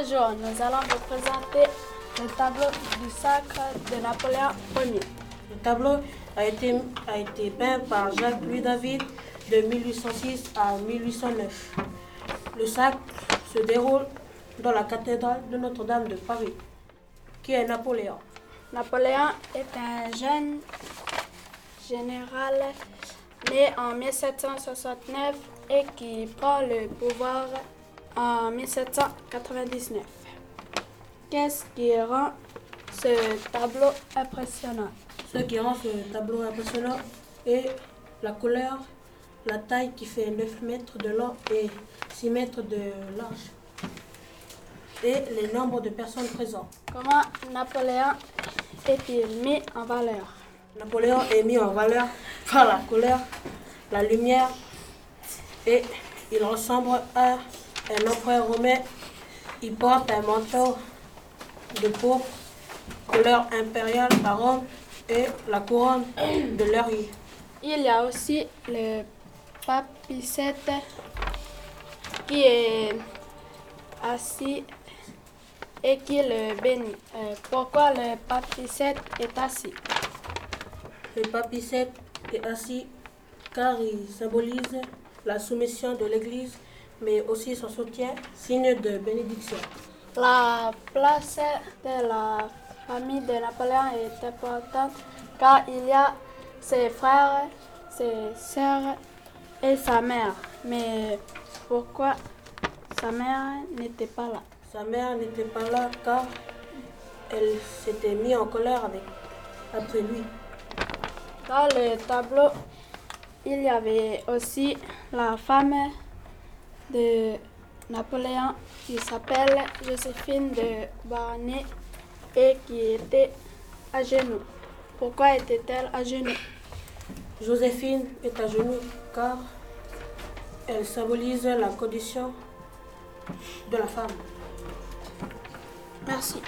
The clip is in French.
jour, nous allons vous présenter le tableau du sacre de Napoléon Ier. Le tableau a été, a été peint par Jacques-Louis David de 1806 à 1809. Le sacre se déroule dans la cathédrale de Notre-Dame de Paris, qui est Napoléon. Napoléon est un jeune général né en 1769 et qui prend le pouvoir en 1799. Qu'est-ce qui rend ce tableau impressionnant? Ce qui rend ce tableau impressionnant est la couleur, la taille qui fait 9 mètres de long et 6 mètres de large et les nombres de personnes présentes. Comment Napoléon est-il mis en valeur? Napoléon est mis en valeur par la couleur, la lumière et il ressemble à un empereur romain. Il porte un manteau de peau couleur impériale à Rome et la couronne de laurier. Il y a aussi le papicette qui est assis et qui le bénit. Euh, pourquoi le papicette est assis? Le papicette est assis car il symbolise la soumission de l'Église, mais aussi son soutien, signe de bénédiction. La place de la famille de Napoléon est importante car il y a ses frères, ses sœurs et sa mère. Mais pourquoi sa mère n'était pas là? Sa mère n'était pas là car elle s'était mise en colère avec, après lui. Dans le tableau, il y avait aussi la femme de Napoléon qui s'appelle Joséphine de Beauharnais et qui était à genoux. Pourquoi était-elle à genoux? Joséphine est à genoux car elle symbolise la condition de la femme. Merci.